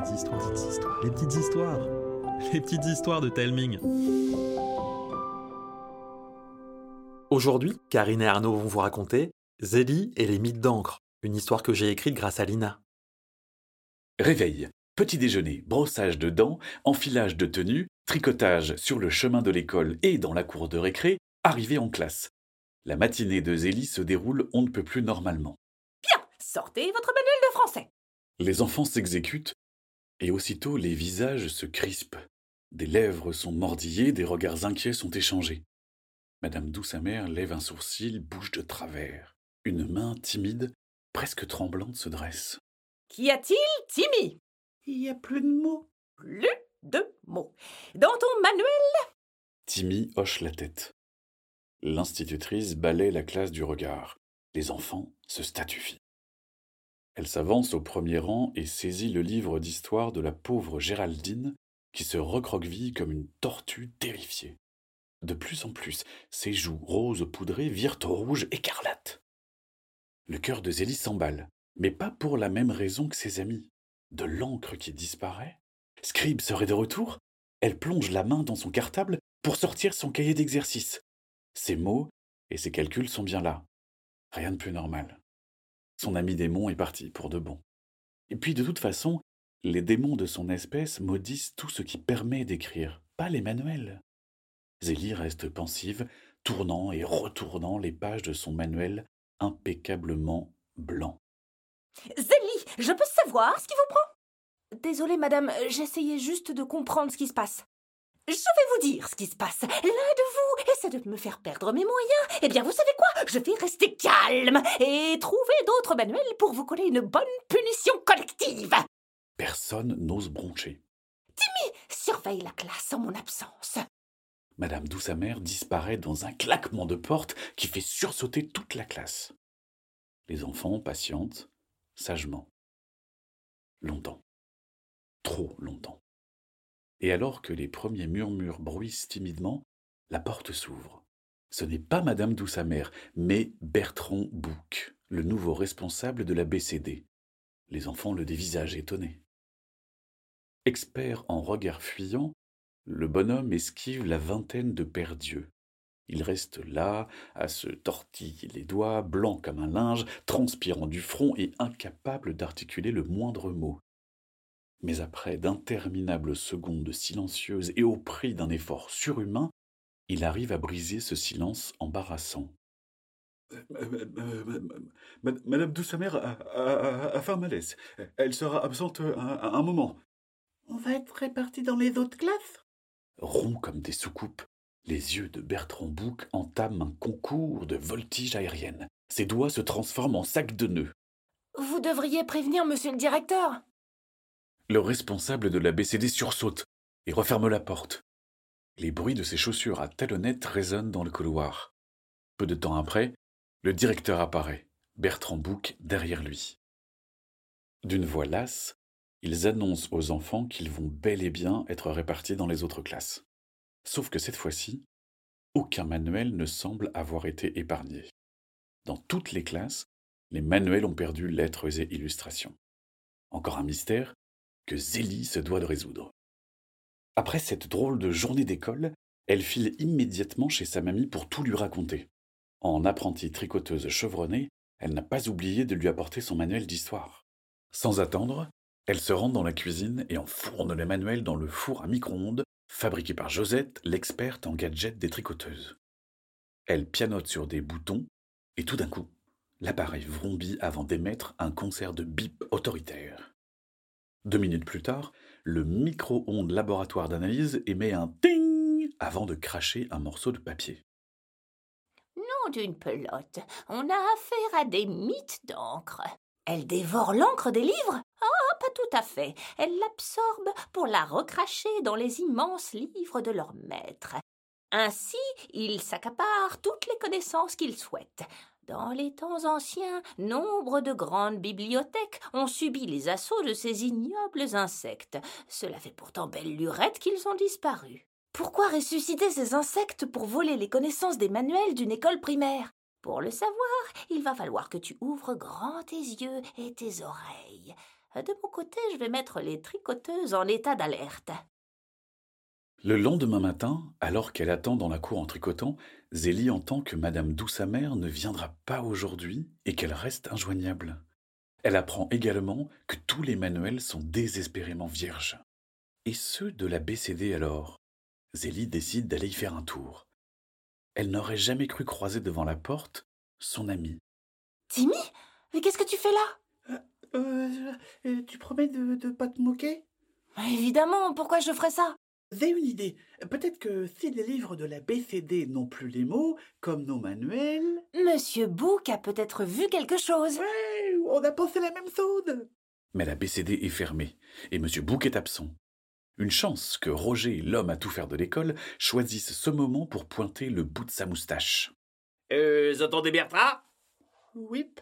petites histoires, les petites histoires, les petites histoires, les petites histoires de Telming. Aujourd'hui, Karine et Arnaud vont vous raconter Zélie et les mythes d'encre, une histoire que j'ai écrite grâce à Lina. Réveil, petit déjeuner, brossage de dents, enfilage de tenues, tricotage sur le chemin de l'école et dans la cour de récré, arrivée en classe. La matinée de Zélie se déroule on ne peut plus normalement. Bien, sortez votre manuel de français. Les enfants s'exécutent et aussitôt les visages se crispent. Des lèvres sont mordillées, des regards inquiets sont échangés. Madame Douce-Amère lève un sourcil, bouge de travers. Une main timide, presque tremblante, se dresse. Qu'y a-t-il, Timmy? Il n'y a plus de mots. Plus de mots. Dans ton manuel? Timmy hoche la tête. L'institutrice balaie la classe du regard. Les enfants se statufient. Elle s'avance au premier rang et saisit le livre d'histoire de la pauvre Géraldine qui se recroqueville comme une tortue terrifiée. De plus en plus, ses joues roses poudrées virent au rouge écarlate. Le cœur de Zélie s'emballe, mais pas pour la même raison que ses amis. De l'encre qui disparaît. Scribe serait de retour? Elle plonge la main dans son cartable pour sortir son cahier d'exercice. Ses mots et ses calculs sont bien là. Rien de plus normal. Son ami démon est parti pour de bon. Et puis de toute façon, les démons de son espèce maudissent tout ce qui permet d'écrire, pas les manuels. Zélie reste pensive, tournant et retournant les pages de son manuel impeccablement blanc. Zélie, je peux savoir ce qui vous prend? Désolée, madame, j'essayais juste de comprendre ce qui se passe. Je vais vous dire ce qui se passe. L'un de vous essaie de me faire perdre mes moyens. Eh bien, vous savez quoi? Je vais rester calme et trouver d'autres manuels pour vous coller une bonne punition collective. Personne n'ose broncher. Timmy, surveille la classe en mon absence. Madame Douce-Amère disparaît dans un claquement de porte qui fait sursauter toute la classe. Les enfants patientent, sagement. Longtemps. Trop longtemps. Et alors que les premiers murmures bruissent timidement, la porte s'ouvre. Ce n'est pas Madame Douce-Amère, mais Bertrand Bouc, le nouveau responsable de la BCD. Les enfants le dévisagent étonnés. Expert en regards fuyants, le bonhomme esquive la vingtaine de pères dieux. Il reste là, à se tortiller les doigts, blanc comme un linge, transpirant du front et incapable d'articuler le moindre mot. Mais après d'interminables secondes silencieuses et au prix d'un effort surhumain, il arrive à briser ce silence embarrassant. Madame Douce-Amère a, fait un malaise. Elle sera absente un, un moment. On va être répartis dans les autres classes Rond comme des soucoupes, les yeux de Bertrand Bouc entament un concours de voltige aérienne. Ses doigts se transforment en sacs de nœuds. Vous devriez prévenir monsieur le directeur. Le responsable de la BCD sursaute et referme la porte. Les bruits de ses chaussures à talonnettes résonnent dans le couloir. Peu de temps après, le directeur apparaît, Bertrand Bouc derrière lui. D'une voix lasse, ils annoncent aux enfants qu'ils vont bel et bien être répartis dans les autres classes. Sauf que cette fois-ci, aucun manuel ne semble avoir été épargné. Dans toutes les classes, les manuels ont perdu lettres et illustrations. Encore un mystère que Zélie se doit de résoudre. Après cette drôle de journée d'école, elle file immédiatement chez sa mamie pour tout lui raconter. En apprentie tricoteuse chevronnée, elle n'a pas oublié de lui apporter son manuel d'histoire. Sans attendre, elle se rend dans la cuisine et enfourne le manuel dans le four à micro-ondes fabriqué par Josette, l'experte en gadgets des tricoteuses. Elle pianote sur des boutons et tout d'un coup, l'appareil vrombit avant d'émettre un concert de bip autoritaire. Deux minutes plus tard, le micro-ondes laboratoire d'analyse émet un ting avant de cracher un morceau de papier. Nom d'une pelote, on a affaire à des mythes d'encre. Elle dévore l'encre des livres? Ah, pas tout à fait. Elle l'absorbe pour la recracher dans les immenses livres de leur maître. Ainsi, ils s'accaparent toutes les connaissances qu'ils souhaitent. Dans les temps anciens, nombre de grandes bibliothèques ont subi les assauts de ces ignobles insectes. Cela fait pourtant belle lurette qu'ils ont disparu. Pourquoi ressusciter ces insectes pour voler les connaissances des manuels d'une école primaire? Pour le savoir, il va falloir que tu ouvres grand tes yeux et tes oreilles. De mon côté, je vais mettre les tricoteuses en état d'alerte. Le lendemain matin, alors qu'elle attend dans la cour en tricotant, Zélie entend que Madame Douce-Amère ne viendra pas aujourd'hui et qu'elle reste injoignable. Elle apprend également que tous les manuels sont désespérément vierges. Et ceux de la BCD alors? Zélie décide d'aller y faire un tour. Elle n'aurait jamais cru croiser devant la porte son ami. Timmy? Mais qu'est-ce que tu fais là? Euh, euh, tu promets de ne pas te moquer? Évidemment, pourquoi je ferais ça? J'ai une idée. Peut-être que si les livres de la BCD n'ont plus les mots, comme nos manuels... Monsieur Book a peut-être vu quelque chose. Ouais, on a pensé la même chose Mais la BCD est fermée et M. Bouc est absent. Une chance que Roger, l'homme à tout faire de l'école, choisisse ce moment pour pointer le bout de sa moustache. Euh, vous entendez Bertrand Whip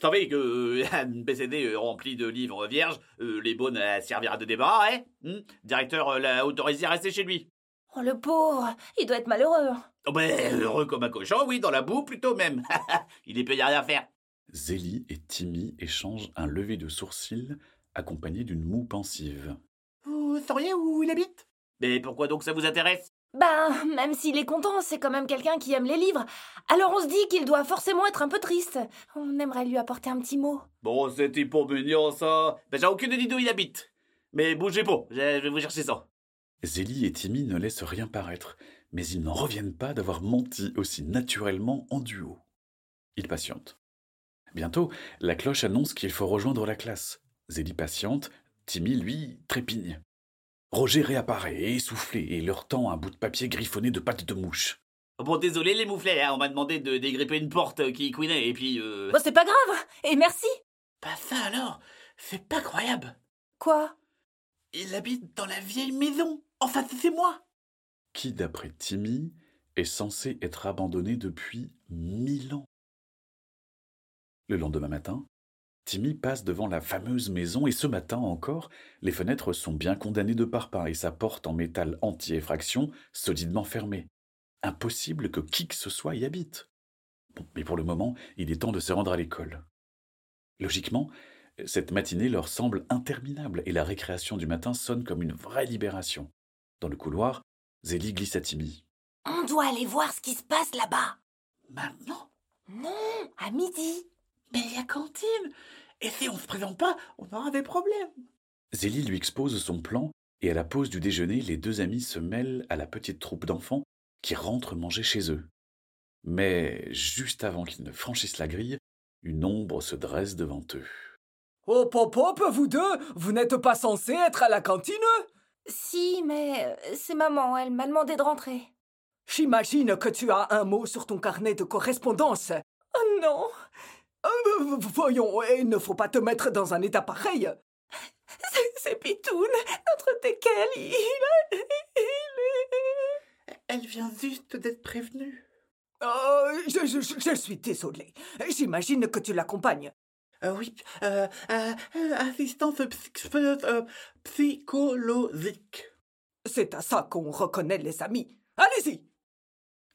Vous savez que euh, une BCD euh, remplie de livres vierges, euh, les bonnes à servir de débat, hein Hmm Directeur euh, l'a autorisé à rester chez lui. Oh, le pauvre, il doit être malheureux. Oh ben, heureux comme un cochon, oui, dans la boue plutôt même. Il est peut y a rien à faire. Zélie et Timmy échangent un lever de sourcils accompagné d'une moue pensive. Vous sauriez où il habite? Mais pourquoi donc ça vous intéresse? Ben, même s'il est content, c'est quand même quelqu'un qui aime les livres. Alors on se dit qu'il doit forcément être un peu triste. On aimerait lui apporter un petit mot. Bon, c'était pour mignon ça. Ben, j'ai aucune idée d'où il habite. Mais bougez pas, je je vais vous chercher ça. Zélie et Timmy ne laissent rien paraître, mais ils n'en reviennent pas d'avoir menti aussi naturellement en duo. Ils patientent. Bientôt, la cloche annonce qu'il faut rejoindre la classe. Zélie patiente, Timmy, lui, trépigne. Roger réapparaît, essoufflé, et leur tend un bout de papier griffonné de pattes de mouche. Bon, désolé les mouflets, hein, on m'a demandé de dégripper une porte qui couinait, et puis... Euh... Bon, c'est pas grave. Et merci. Pas ça alors? C'est pas croyable Quoi? Il habite dans la vieille maison Enfin, c'est moi Qui, d'après Timmy, est censé être abandonné depuis mille ans. Le lendemain matin, Timmy passe devant la fameuse maison et ce matin encore, les fenêtres sont bien condamnées de parpaing et sa porte en métal anti-effraction solidement fermée. Impossible que qui que ce soit y habite. Bon, mais pour le moment, il est temps de se rendre à l'école. Logiquement, cette matinée leur semble interminable et la récréation du matin sonne comme une vraie libération. Dans le couloir, Zélie glisse à Timmy. On doit aller voir ce qui se passe là-bas. Maintenant? Non, à midi. Mais il y a cantine Et si on se présente pas, on aura des problèmes Zélie lui expose son plan et à la pause du déjeuner, les deux amis se mêlent à la petite troupe d'enfants qui rentrent manger chez eux. Mais juste avant qu'ils ne franchissent la grille, une ombre se dresse devant eux. Oh pop pop, vous deux, vous n'êtes pas censés être à la cantine? Si, mais euh, c'est maman, elle m'a demandé de rentrer. J'imagine que tu as un mot sur ton carnet de correspondance. Oh non Euh, Voyons, il ne faut pas te mettre dans un état pareil. C'est- Pitoun, notre teckel, il, il est... Elle vient juste d'être prévenue. Oh, je, je- je- je suis désolé. J'imagine que tu l'accompagnes. Euh, oui, euh, euh, euh, assistance psy- euh, psychologique. C'est à ça qu'on reconnaît les amis. Allez-y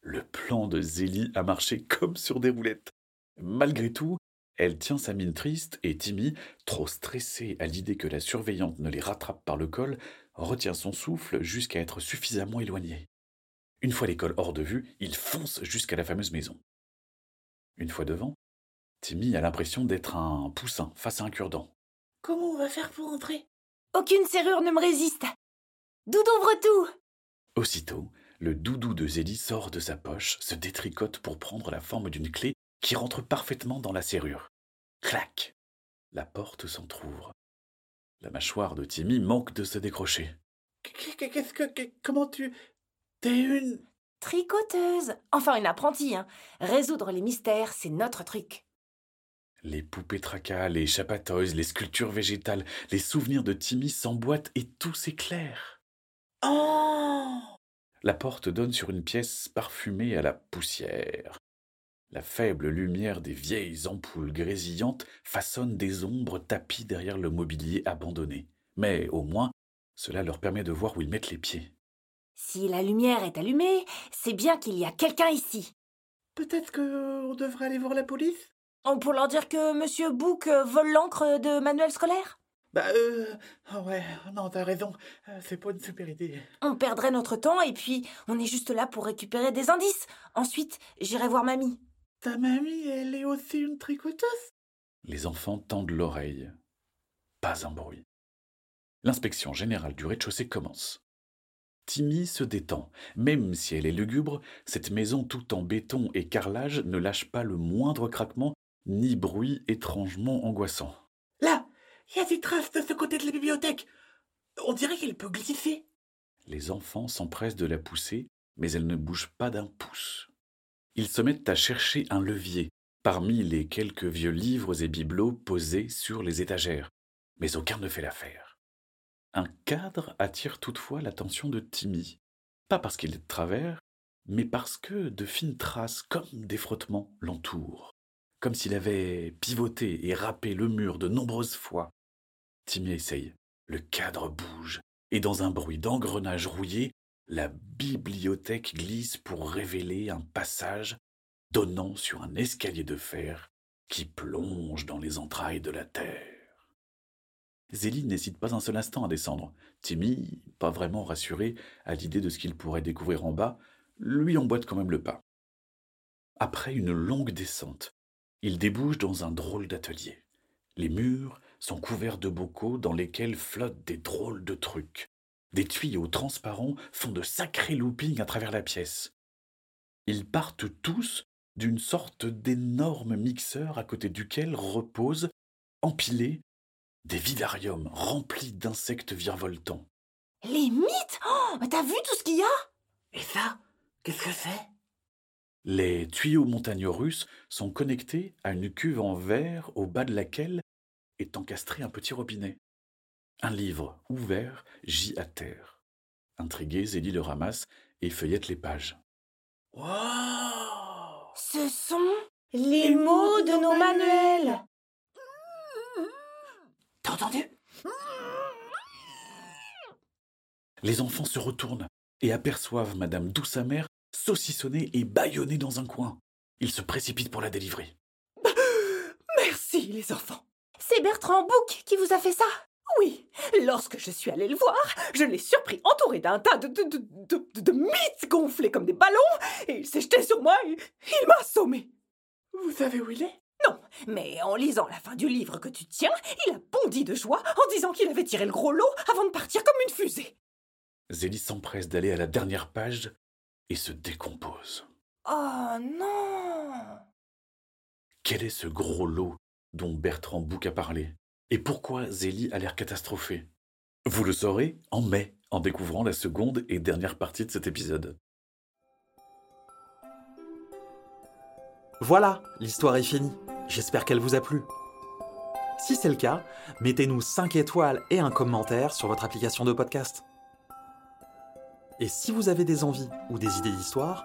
Le plan de Zélie a marché comme sur des roulettes. Malgré tout, elle tient sa mine triste et Timmy, trop stressé à l'idée que la surveillante ne les rattrape par le col, retient son souffle jusqu'à être suffisamment éloigné. Une fois l'école hors de vue, il fonce jusqu'à la fameuse maison. Une fois devant, Timmy a l'impression d'être un poussin face à un cure-dent. Comment on va faire pour entrer? Aucune serrure ne me résiste. Doudou ouvre tout. Aussitôt, le doudou de Zélie sort de sa poche, se détricote pour prendre la forme d'une clé qui rentre parfaitement dans la serrure. Clac La porte s'entr'ouvre. La mâchoire de Timmy manque de se décrocher. Qu- qu- Qu'est-ce que. que- Comment tu. T'es une. Tricoteuse. Enfin, une apprentie, hein. Résoudre les mystères, c'est notre truc. Les poupées tracas, les chapatoys, les sculptures végétales, les souvenirs de Timmy s'emboîtent et tout s'éclaire. Oh La porte donne sur une pièce parfumée à la poussière. La faible lumière des vieilles ampoules grésillantes façonne des ombres tapies derrière le mobilier abandonné. Mais au moins, cela leur permet de voir où ils mettent les pieds. Si la lumière est allumée, c'est bien qu'il y a quelqu'un ici. Peut-être que on devrait aller voir la police? Oh, pour leur dire que Monsieur Book euh, vole l'encre de manuel scolaire? Bah, euh. Ouais, non, t'as raison. Euh, C'est pas une super idée. On perdrait notre temps et puis on est juste là pour récupérer des indices. Ensuite, j'irai voir mamie. Ta mamie, elle est aussi une tricoteuse? Les enfants tendent l'oreille. Pas un bruit. L'inspection générale du rez-de-chaussée commence. Timmy se détend. Même si elle est lugubre, cette maison toute en béton et carrelage ne lâche pas le moindre craquement ni bruit étrangement angoissant. Là, il y a des traces de ce côté de la bibliothèque. On dirait qu'elle peut glisser. Les enfants s'empressent de la pousser, mais elle ne bouge pas d'un pouce. Ils se mettent à chercher un levier parmi les quelques vieux livres et bibelots posés sur les étagères, mais aucun ne fait l'affaire. Un cadre attire toutefois l'attention de Timmy, pas parce qu'il est de travers, mais parce que de fines traces comme des frottements l'entourent, comme s'il avait pivoté et râpé le mur de nombreuses fois. Timmy essaye, le cadre bouge, et dans un bruit d'engrenage rouillé, la bibliothèque glisse pour révéler un passage donnant sur un escalier de fer qui plonge dans les entrailles de la terre. Zélie n'hésite pas un seul instant à descendre. Timmy, pas vraiment rassuré à l'idée de ce qu'il pourrait découvrir en bas, lui emboîte quand même le pas. Après une longue descente, il débouche dans un drôle d'atelier. Les murs sont couverts de bocaux dans lesquels flottent des drôles de trucs. Des tuyaux transparents font de sacrés loopings à travers la pièce. Ils partent tous d'une sorte d'énorme mixeur à côté duquel reposent, empilés, des vidariums remplis d'insectes virevoltants. Les mythes Oh, mais t'as vu tout ce qu'il y a Et ça, qu'est-ce que c'est? Les tuyaux montagnes russes sont connectés à une cuve en verre au bas de laquelle est encastré un petit robinet. Un livre ouvert gît à terre. Intrigué, Zélie le ramasse et feuillette les pages. Wow Ce sont les mots de nos manuels. T'as entendu? Les enfants se retournent et aperçoivent Madame Douce-Amère saucissonnée et bâillonnée dans un coin. Ils se précipitent pour la délivrer. Merci, les enfants. C'est Bertrand Bouc qui vous a fait ça Oui, lorsque je suis allée le voir, je l'ai surpris entouré d'un tas de, de, de, de, de mythes gonflés comme des ballons, et il s'est jeté sur moi et il m'a assommé. Vous savez où il est? Non, mais en lisant la fin du livre que tu tiens, il a bondi de joie en disant qu'il avait tiré le gros lot avant de partir comme une fusée. Zélie s'empresse d'aller à la dernière page et se décompose. Oh non Quel est ce gros lot dont Bertrand Bouc a parlé? Et pourquoi Zélie a l'air catastrophée? Vous le saurez en mai, en découvrant la seconde et dernière partie de cet épisode. Voilà, l'histoire est finie. J'espère qu'elle vous a plu. Si c'est le cas, mettez-nous 5 étoiles et un commentaire sur votre application de podcast. Et si vous avez des envies ou des idées d'histoire,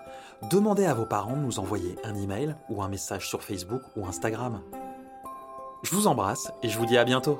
demandez à vos parents de nous envoyer un email ou un message sur Facebook ou Instagram. Je vous embrasse et je vous dis à bientôt.